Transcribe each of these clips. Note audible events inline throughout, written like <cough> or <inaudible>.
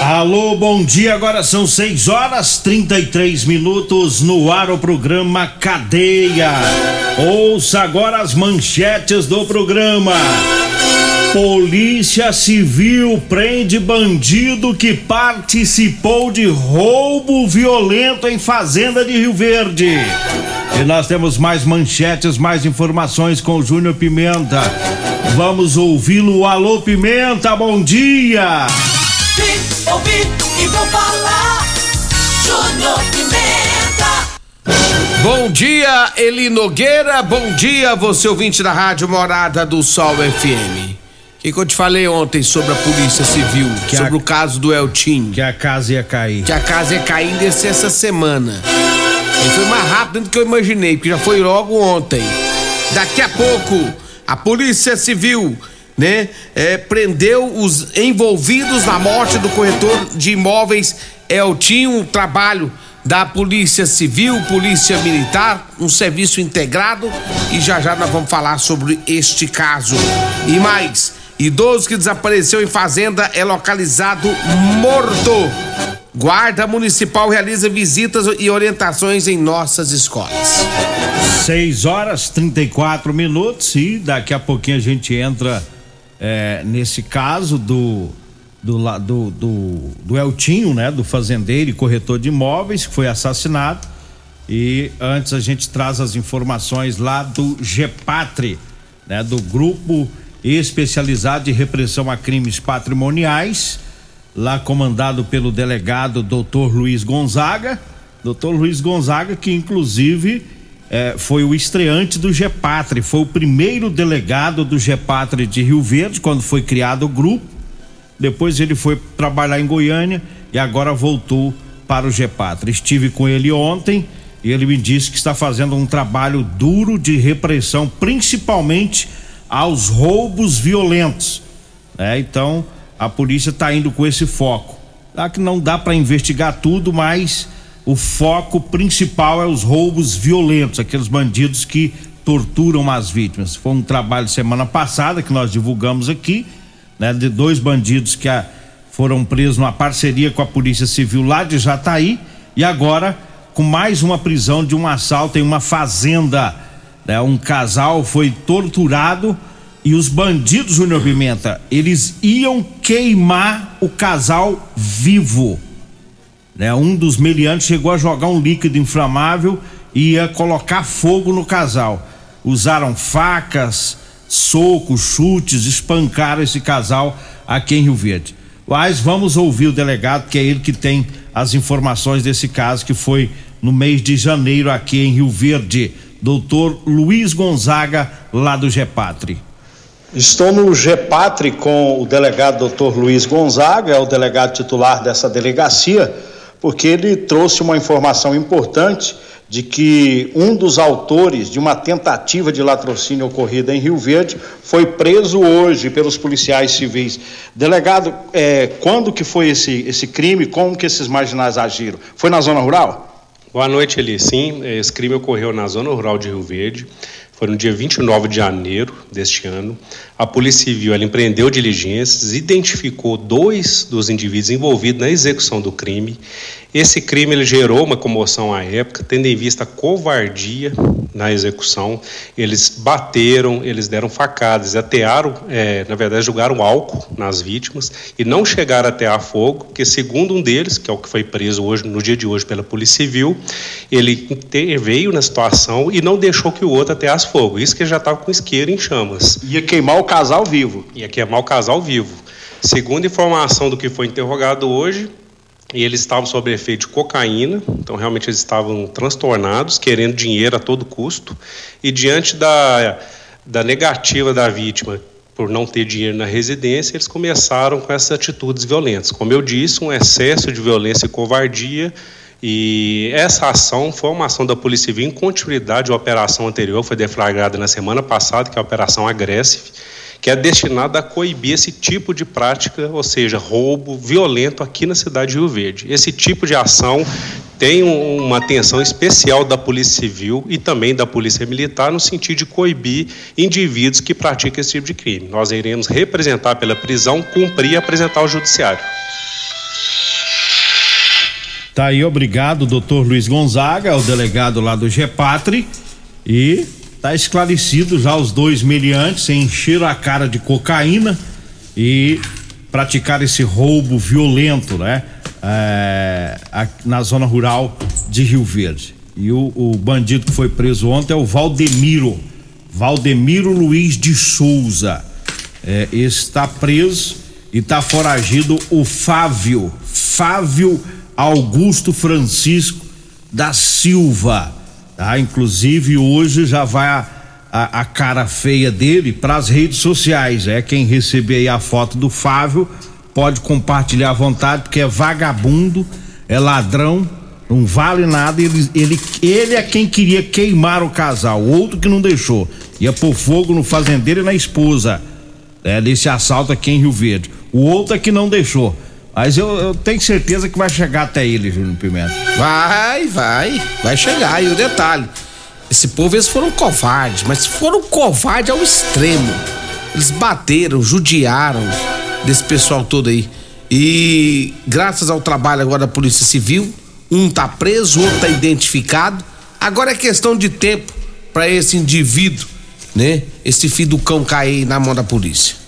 Alô, bom dia. Agora são 6 horas 33 minutos no ar o programa Cadeia. Ouça agora as manchetes do programa. Polícia Civil prende bandido que participou de roubo violento em fazenda de Rio Verde. E nós temos mais manchetes, mais informações com o Júnior Pimenta. Vamos ouvi-lo. Alô, Pimenta, bom dia. Vi, ouvi e vou falar. Júnior Pimenta. Bom dia, Eli Nogueira. Bom dia, você ouvinte da Rádio Morada do Sol FM. O que, que eu te falei ontem sobre a Polícia Civil, Que sobre a- o caso do Eltim? Que a casa ia cair. Que a casa ia cair ainda esse- essa semana. E foi mais rápido do que eu imaginei, porque já foi logo ontem. Daqui a pouco, a Polícia Civil, né, é, prendeu os envolvidos na morte do corretor de imóveis Eltim, um trabalho da Polícia Civil, Polícia Militar, um serviço integrado e já já nós vamos falar sobre este caso. E mais, idoso que desapareceu em fazenda é localizado morto. Guarda Municipal realiza visitas e orientações em nossas escolas. 6 horas 34 minutos e daqui a pouquinho a gente entra é, nesse caso do do, do, do, do Eltinho, né? Do fazendeiro e corretor de imóveis que foi assassinado. E antes a gente traz as informações lá do GEPATRE, né? Do Grupo Especializado de Repressão a Crimes Patrimoniais, lá comandado pelo delegado Dr. Luiz Gonzaga. Dr. Luiz Gonzaga, que inclusive eh, foi o estreante do GEPATRE, foi o primeiro delegado do GEPATRE de Rio Verde, quando foi criado o grupo. Depois ele foi trabalhar em Goiânia e agora voltou para o GEPATRE. Estive com ele ontem e ele me disse que está fazendo um trabalho duro de repressão, principalmente aos roubos violentos. né? Então a polícia está indo com esse foco. Tá que não dá para investigar tudo, mas o foco principal é os roubos violentos, aqueles bandidos que torturam as vítimas. Foi um trabalho semana passada que nós divulgamos aqui, né, de dois bandidos que ah, foram presos numa parceria com a Polícia Civil lá de Jataí e agora com mais uma prisão de um assalto em uma fazenda. né? Um casal foi torturado e os bandidos, Júnior Pimenta, eles iam queimar o casal vivo. Né? Um dos meliantes chegou a jogar um líquido inflamável e ia colocar fogo no casal. Usaram facas, socos, chutes, espancaram esse casal aqui em Rio Verde. Mas vamos ouvir o delegado, que é ele que tem as informações desse caso que foi no mês de janeiro aqui em Rio Verde. Doutor Luiz Gonzaga, lá do GEPATRE. Estou no GEPATRE com o delegado Dr. Luiz Gonzaga, é o delegado titular dessa delegacia, porque ele trouxe uma informação importante de que um dos autores de uma tentativa de latrocínio ocorrida em Rio Verde foi preso hoje pelos policiais civis. Delegado, é, quando que foi esse, esse crime? Como que esses marginais agiram? Foi na zona rural? Boa noite, Eli. Sim, esse crime ocorreu na zona rural de Rio Verde. Foi no dia 29 de janeiro deste ano. A Polícia Civil empreendeu diligências, identificou dois dos indivíduos envolvidos na execução do crime. Esse crime ele gerou uma comoção à época, tendo em vista a covardia na execução. Eles bateram, eles deram facadas, atearam, é, na verdade, jogaram álcool nas vítimas e não chegaram a atear fogo, porque segundo um deles, que é o que foi preso hoje, no dia de hoje pela Polícia Civil, ele interveio na situação e não deixou que o outro ateasse fogo. Isso que já estava com isqueiro em chamas. Ia queimar o casal vivo. Ia queimar o casal vivo. Segundo informação do que foi interrogado hoje, e eles estavam sob efeito de cocaína, então realmente eles estavam transtornados, querendo dinheiro a todo custo, e diante da, da negativa da vítima por não ter dinheiro na residência, eles começaram com essas atitudes violentas. Como eu disse, um excesso de violência e covardia, e essa ação foi uma ação da Polícia Civil em continuidade à operação anterior, foi deflagrada na semana passada, que é a Operação Agressive, que é destinada a coibir esse tipo de prática, ou seja, roubo violento aqui na cidade de Rio Verde. Esse tipo de ação tem uma atenção especial da Polícia Civil e também da Polícia Militar no sentido de coibir indivíduos que praticam esse tipo de crime. Nós iremos representar pela prisão, cumprir e apresentar ao Judiciário. Tá aí, obrigado, doutor Luiz Gonzaga, o delegado lá do GEPATRI. E tá esclarecido já os dois meliantes encheram a cara de cocaína e praticar esse roubo violento, né? É, na zona rural de Rio Verde. E o, o, bandido que foi preso ontem é o Valdemiro, Valdemiro Luiz de Souza. É, está preso e está foragido o Fávio, Fávio Augusto Francisco da Silva. Tá? Inclusive hoje já vai a, a, a cara feia dele para as redes sociais. É quem receber a foto do Fávio pode compartilhar à vontade, porque é vagabundo, é ladrão, não vale nada. Ele, ele, ele é quem queria queimar o casal, o outro que não deixou. Ia pôr fogo no fazendeiro e na esposa. É, desse assalto aqui em Rio Verde. O outro é que não deixou. Mas eu, eu, tenho certeza que vai chegar até ele, Júnior Pimenta. Vai, vai. Vai chegar. E o detalhe: esse povo, eles foram covardes, mas foram covardes ao extremo. Eles bateram, judiaram desse pessoal todo aí. E graças ao trabalho agora da Polícia Civil, um tá preso, outro tá identificado. Agora é questão de tempo para esse indivíduo, né? Esse filho do cão cair na mão da polícia.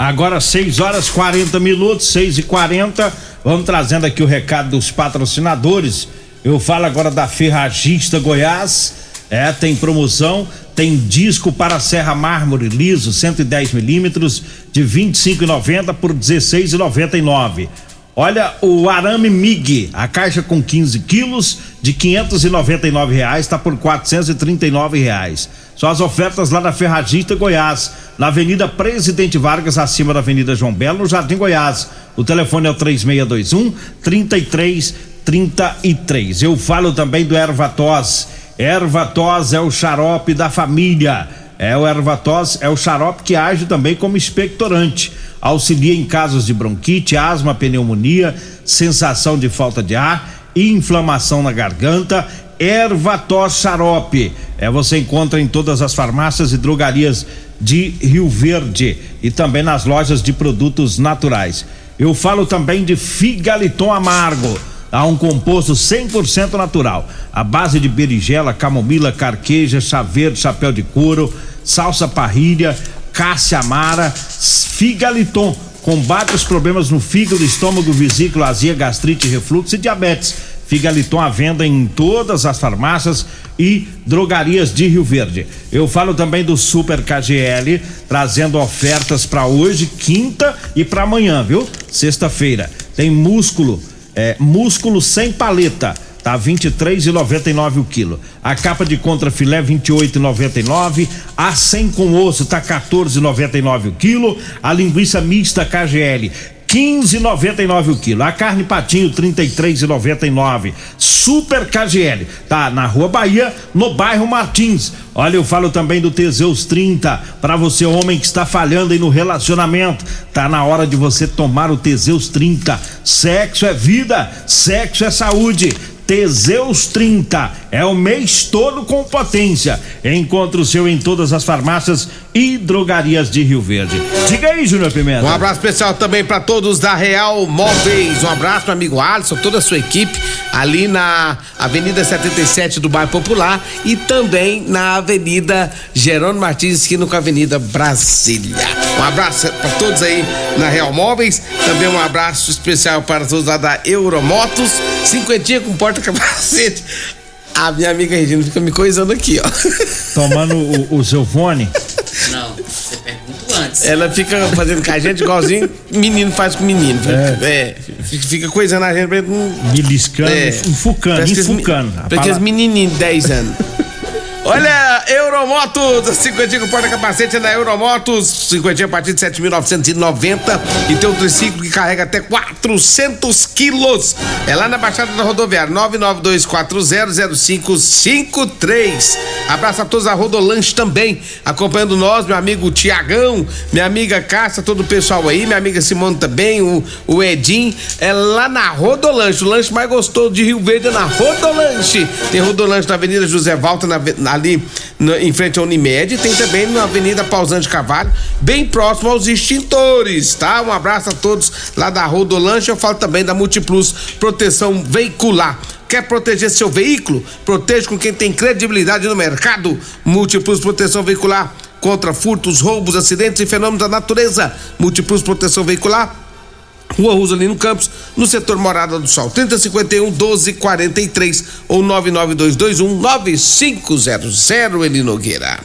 Agora 6 horas 40 minutos, 6 e 40 Vamos trazendo aqui o recado dos patrocinadores. Eu falo agora da Ferragista Goiás. É, tem promoção, tem disco para Serra Mármore liso 110 milímetros de 25,90 por 16,99. Olha o arame MIG, a caixa com 15 quilos de 599 reais está por 439 reais. São as ofertas lá na Ferragista Goiás, na Avenida Presidente Vargas, acima da Avenida João Belo, no Jardim Goiás. O telefone é o 3621 3333. Eu falo também do Ervatos. Ervatos é o xarope da família. É o Ervatos, é o xarope que age também como expectorante. Auxilia em casos de bronquite, asma, pneumonia, sensação de falta de ar, inflamação na garganta Ervatos Xarope. É, você encontra em todas as farmácias e drogarias de Rio Verde e também nas lojas de produtos naturais. Eu falo também de Figaliton Amargo. Há um composto 100% natural, a base de berinjela, camomila, carqueja, chá verde, chapéu de couro, salsa parrilha, cássia amara, Figaliton combate os problemas no fígado, estômago, vesícula, azia, gastrite, refluxo e diabetes Figaliton à venda em todas as farmácias e drogarias de Rio Verde. Eu falo também do Super KGL, trazendo ofertas para hoje, quinta e para amanhã, viu? Sexta-feira. Tem músculo, é, músculo sem paleta tá 23,99 o quilo. A capa de contra filé 28,99, a 100 com osso tá 14,99 o quilo, a linguiça mista KGL 15,99 o quilo. A carne patinho 33,99. Super KGL. Tá na Rua Bahia, no bairro Martins. Olha, eu falo também do Teseus 30 para você homem que está falhando aí no relacionamento. Tá na hora de você tomar o Teseus 30. Sexo é vida, sexo é saúde. Teseus 30. É o mês todo com potência. Encontre o seu em todas as farmácias e drogarias de Rio Verde. Diga aí, Júnior Pimenta. Um abraço especial também para todos da Real Móveis. Um abraço meu amigo Alisson, toda a sua equipe ali na Avenida 77 do Bairro Popular e também na Avenida Jerônimo Martins, esquina com a Avenida Brasília. Um abraço para todos aí na Real Móveis. Também um abraço especial para todos lá da Euromotos. Cinquentinha com porta-capacete. A minha amiga Regina fica me coisando aqui, ó. Tomando o, o seu fone. <laughs> Não, você pergunta antes. Ela fica fazendo com a gente igualzinho menino faz com menino. É, é fica, fica coisando a gente. pra gente não- Beliscando, É. enfucando, enfucando. me- A Parece aqueles menininhos de 10 anos. Olha, Euromotos, 50 com porta-capacete é na Euromotos, 50 a partir de 7.990 e tem um triciclo que carrega até 400 quilos. É lá na Baixada da Rodoviária, 992400553. Abraço a todos a Rodolanche também, acompanhando nós, meu amigo Tiagão, minha amiga Cássia, todo o pessoal aí, minha amiga Simone também, o, o Edim, é lá na Rodolanche, o lanche mais gostoso de Rio Verde é na Rodolanche. Tem Rodolanche na Avenida José Walter, na ali em frente à Unimed, tem também na Avenida Pausante Carvalho, bem próximo aos extintores, tá? Um abraço a todos lá da Rodolanche, eu falo também da Multiplus Proteção Veicular. Quer proteger seu veículo? Proteja com quem tem credibilidade no mercado. Múltiplos Proteção Veicular contra furtos, roubos, acidentes e fenômenos da natureza. Múltiplos Proteção Veicular. Rua Rosalino Campos, no setor Morada do Sol. 3051 1243 ou 99221 9500 Eli Nogueira.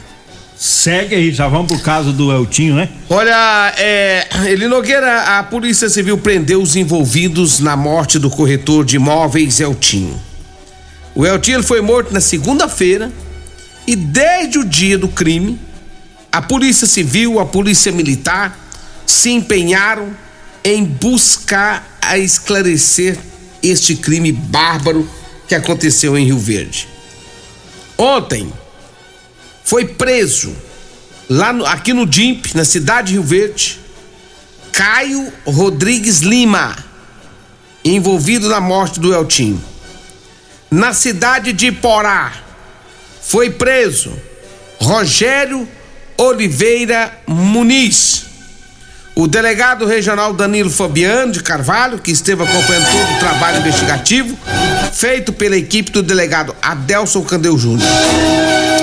Segue aí, já vamos pro caso do Eltinho, né? Olha, é, Eli Nogueira, a Polícia Civil prendeu os envolvidos na morte do corretor de imóveis Eltinho. O Eltinho foi morto na segunda-feira e desde o dia do crime, a Polícia Civil, a Polícia Militar se empenharam em buscar a esclarecer este crime bárbaro que aconteceu em Rio Verde. Ontem foi preso lá no- aqui no DIMP, na cidade de Rio Verde, Caio Rodrigues Lima, envolvido na morte do Eltinho. Na cidade de Porá, foi preso Rogério Oliveira Muniz. O delegado regional Danilo Fabiano de Carvalho, que esteve acompanhando todo o trabalho investigativo, feito pela equipe do delegado Adelson Candeu Júnior.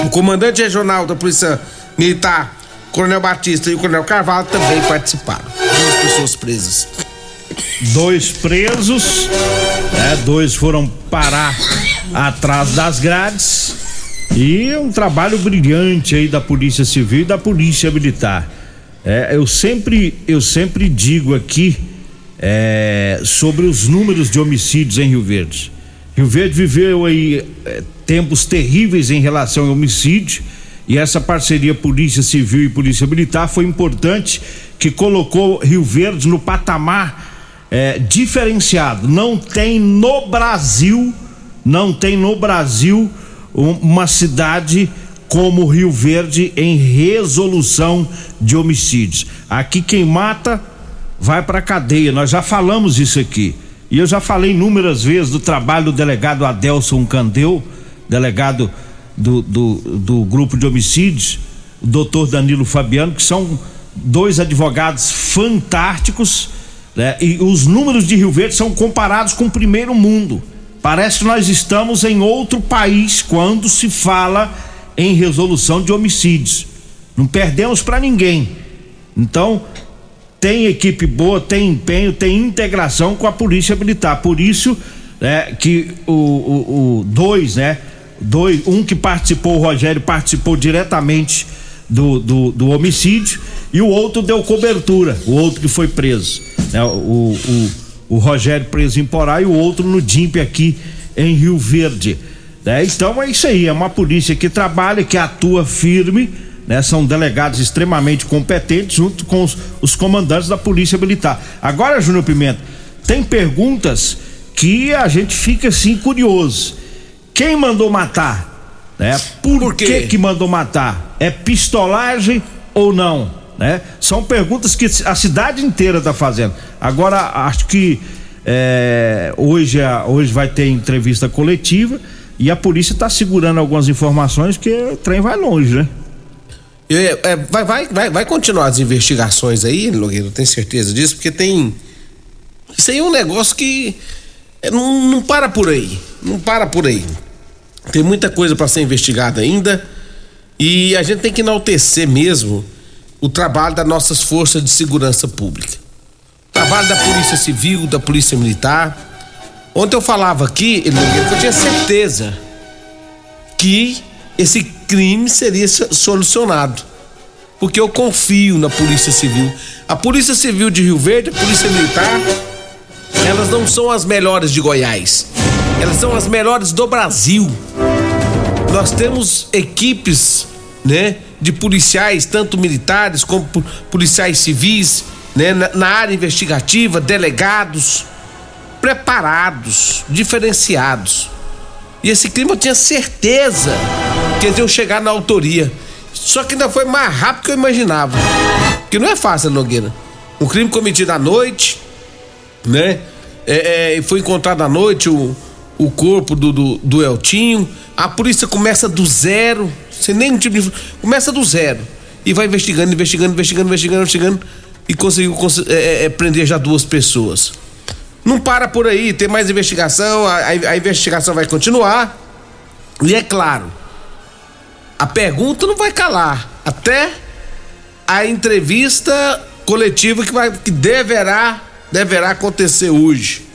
O comandante regional da Polícia Militar, Coronel Batista e o Coronel Carvalho também participaram. Duas pessoas presas. Dois presos, né? Dois foram parar atrás das grades e um trabalho brilhante aí da Polícia Civil e da Polícia Militar. É, eu sempre, eu sempre digo aqui é, sobre os números de homicídios em Rio Verde. Rio Verde viveu aí é, tempos terríveis em relação ao homicídio e essa parceria Polícia Civil e Polícia Militar foi importante que colocou Rio Verde no patamar é, diferenciado. Não tem no Brasil, não tem no Brasil um- uma cidade como Rio Verde em resolução de homicídios. Aqui quem mata vai para cadeia. Nós já falamos isso aqui. E eu já falei inúmeras vezes do trabalho do delegado Adelson Candeu, delegado do, do, do grupo de homicídios, o doutor Danilo Fabiano, que são dois advogados fantásticos, né? E os números de Rio Verde são comparados com o primeiro mundo. Parece que nós estamos em outro país quando se fala em resolução de homicídios. Não perdemos para ninguém. Então, tem equipe boa, tem empenho, tem integração com a polícia militar. Por isso, né, que o, o, o dois, né? Dois, um que participou, o Rogério participou diretamente do, do, do homicídio e o outro deu cobertura, o outro que foi preso. Né, o, o, o Rogério preso em Porá e o outro no DIMP aqui em Rio Verde. Né? Então é isso aí, é uma polícia que trabalha, que atua firme, né? São delegados extremamente competentes junto com os, os comandantes da Polícia Militar. Agora, Júnior Pimenta, tem perguntas que a gente fica assim curioso. Quem mandou matar? Né? Por, Por que que mandou matar? É pistolagem ou não? Né? São perguntas que a cidade inteira está fazendo. Agora, acho que É, hoje, hoje vai ter entrevista coletiva e a polícia está segurando algumas informações que o trem vai longe, né? É, é, vai, vai, vai, vai continuar as investigações aí, Nogueira, eu tenho certeza disso, porque tem. Isso aí é um negócio que é, não, não para por aí. Não para por aí. Tem muita coisa para ser investigada ainda. E a gente tem que enaltecer mesmo o trabalho das nossas forças de segurança pública. O trabalho da Polícia Civil, da Polícia Militar. Ontem eu falava aqui, Nogueira, que eu tinha certeza que esse crime seria solucionado. Porque eu confio na Polícia Civil. A Polícia Civil de Rio Verde, a Polícia Militar, elas não são as melhores de Goiás. Elas são as melhores do Brasil. Nós temos equipes, né, de policiais, tanto militares como policiais civis, né, na, na área investigativa, delegados, preparados, diferenciados. E esse crime eu tinha certeza que eles iam chegar na autoria. Só que ainda foi mais rápido que eu imaginava. Porque não é fácil, Nogueira. Um crime cometido à noite, né? É, é, foi encontrado à noite o, o corpo do, do, do, Eltinho. A polícia começa do zero, sem nenhum tipo de. Começa do zero. E vai investigando, investigando, investigando, investigando, investigando. E conseguiu é, é, é, prender já duas pessoas. Não para por aí, tem mais investigação, a, a investigação vai continuar. E é claro, a pergunta não vai calar até a entrevista coletiva que, vai, que deverá, deverá acontecer hoje.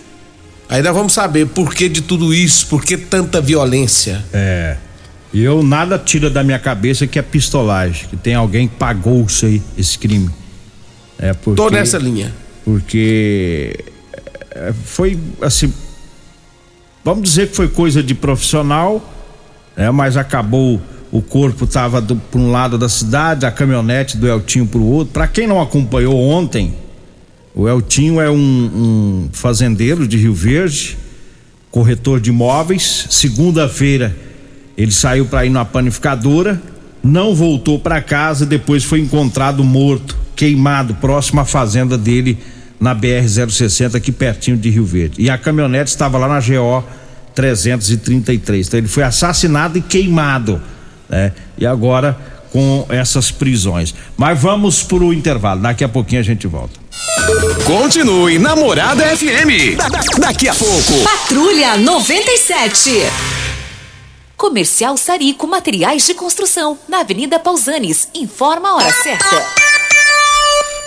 Aí nós vamos saber por que de tudo isso, por que tanta violência. É. E eu nada tira da minha cabeça que é pistolagem, que tem alguém que pagou isso aí, esse crime. É porque, Tô nessa linha. Porque é, foi assim. Vamos dizer que foi coisa de profissional, né? Mas acabou o corpo estava para um lado da cidade, a caminhonete do Eltinho para o outro. Para quem não acompanhou ontem, o Eltinho é um, um fazendeiro de Rio Verde, corretor de imóveis. Segunda-feira ele saiu para ir na panificadora, não voltou para casa, depois foi encontrado morto, queimado próximo à fazenda dele na BR-060, aqui pertinho de Rio Verde. E a caminhonete estava lá na GO 333. Então ele foi assassinado e queimado, né? E agora com essas prisões. Mas vamos para o intervalo. Daqui a pouquinho a gente volta. Continue Namorada FM. Da, da, daqui a pouco. Patrulha 97. Comercial Sarico Materiais de Construção, na Avenida Pausanes. Informa a hora certa.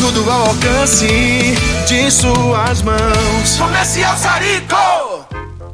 tudo ao alcance de suas mãos. Comercial Sarico.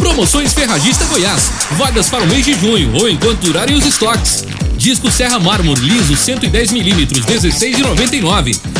Promoções Ferragista Goiás. Vagas para o mês de junho ou enquanto durarem os estoques. Disco Serra Mármore liso 110 milímetros 16,99.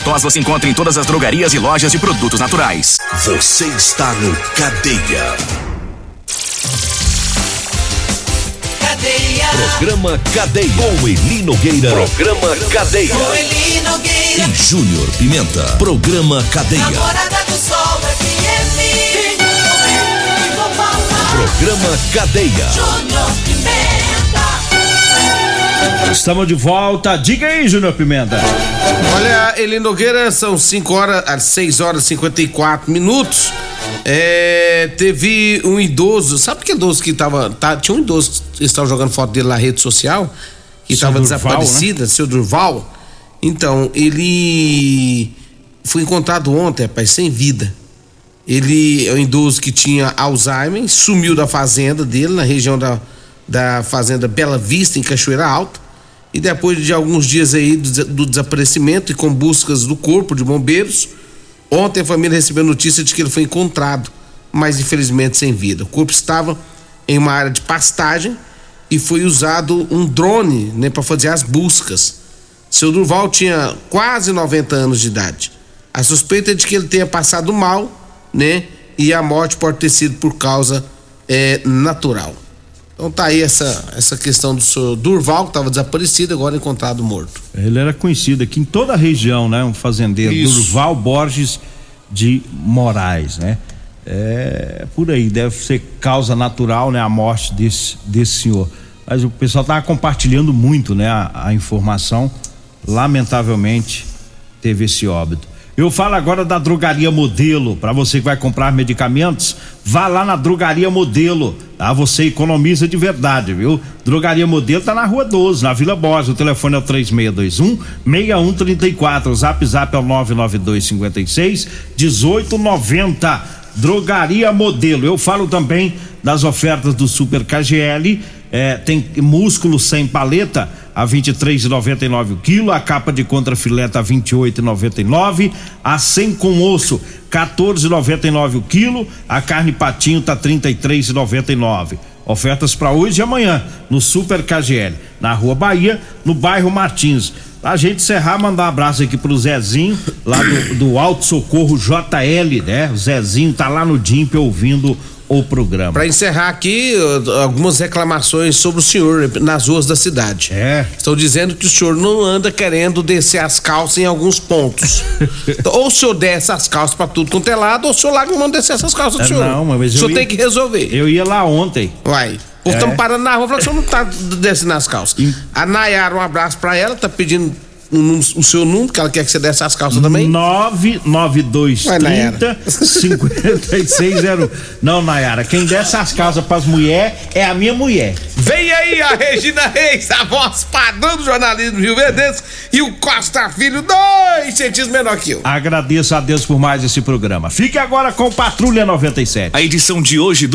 tos você encontra em todas as drogarias e lojas de produtos naturais. Você está no Cadeia. Cadeia. Programa Cadeia. Com Eli Nogueira. Programa Cadeia. Com Eli Nogueira. E Júnior Pimenta. Programa Cadeia. Namorada do Sol FM. Programa Cadeia. Júnior Pimenta. Estamos de volta. Diga aí, Júnior Pimenta. Olha, Eli Nogueira, são 5 horas, às 6 horas e 54 minutos. É, teve um idoso, sabe que idoso que tava. Tá, tinha um idoso que estava jogando foto dele na rede social, que estava Durval, desaparecida, né? seu Durval. Então, ele foi encontrado ontem, rapaz, sem vida. Ele é um idoso que tinha Alzheimer, sumiu da fazenda dele, na região da, da fazenda Bela Vista, em Cachoeira Alta. E depois de alguns dias aí do, do desaparecimento e com buscas do corpo de bombeiros, ontem a família recebeu notícia de que ele foi encontrado, mas infelizmente sem vida. O corpo estava em uma área de pastagem e foi usado um drone né, para fazer as buscas. Seu Durval tinha quase 90 anos de idade. A suspeita é de que ele tenha passado mal, né? E a morte pode ter sido por causa é, natural. Então tá aí essa, essa questão do senhor Durval, que estava desaparecido, agora encontrado morto. Ele era conhecido aqui em toda a região, né? Um fazendeiro, Isso. Durval Borges de Moraes, né? É por aí, deve ser causa natural, né? A morte desse, desse senhor. Mas o pessoal tava compartilhando muito, né? A, a informação. Lamentavelmente, teve esse óbito. Eu falo agora da Drogaria Modelo. Para você que vai comprar medicamentos, vá lá na Drogaria Modelo. Tá? Você economiza de verdade, viu? Drogaria Modelo tá na Rua 12, na Vila Borges. O telefone é o 3621 6134. O Zap Zap é o 992 56 1890. Drogaria Modelo. Eu falo também das ofertas do Super KGL. É, tem músculo sem paleta a 23,99 o quilo, a capa de contrafilé tá 28,99, a 100 com osso 14,99 o quilo, a carne patinho tá 33,99. Ofertas para hoje e amanhã no Super KGL, na Rua Bahia, no bairro Martins. A gente encerrar, mandar um abraço aqui pro Zezinho, lá do, do Alto Socorro JL, né? O Zezinho tá lá no DIMP ouvindo o programa. Para encerrar aqui, algumas reclamações sobre o senhor nas ruas da cidade. É. Estão dizendo que o senhor não anda querendo descer as calças em alguns pontos. <laughs> Ou o senhor desce as calças para tudo quanto é lado, ou o senhor larga de descer essas calças do É, senhor. não, mas o eu senhor ia- tem que resolver. Eu ia lá ontem. Vai. Povo É. estamos parando na rua, falando que o senhor não tá descendo as calças. A Nayara, um abraço pra ela, tá pedindo o, num- o seu número, que ela quer que você desce as calças também. 99230 5600. Não, Nayara, quem desce as calças pras mulheres é a minha mulher. Vem aí a Regina Reis, a voz padrão do jornalismo Rio Verdense, e o Costa Filho, dois centímetros menor que eu. Agradeço a Deus por mais esse programa. Fique agora com Patrulha 97. A edição de hoje do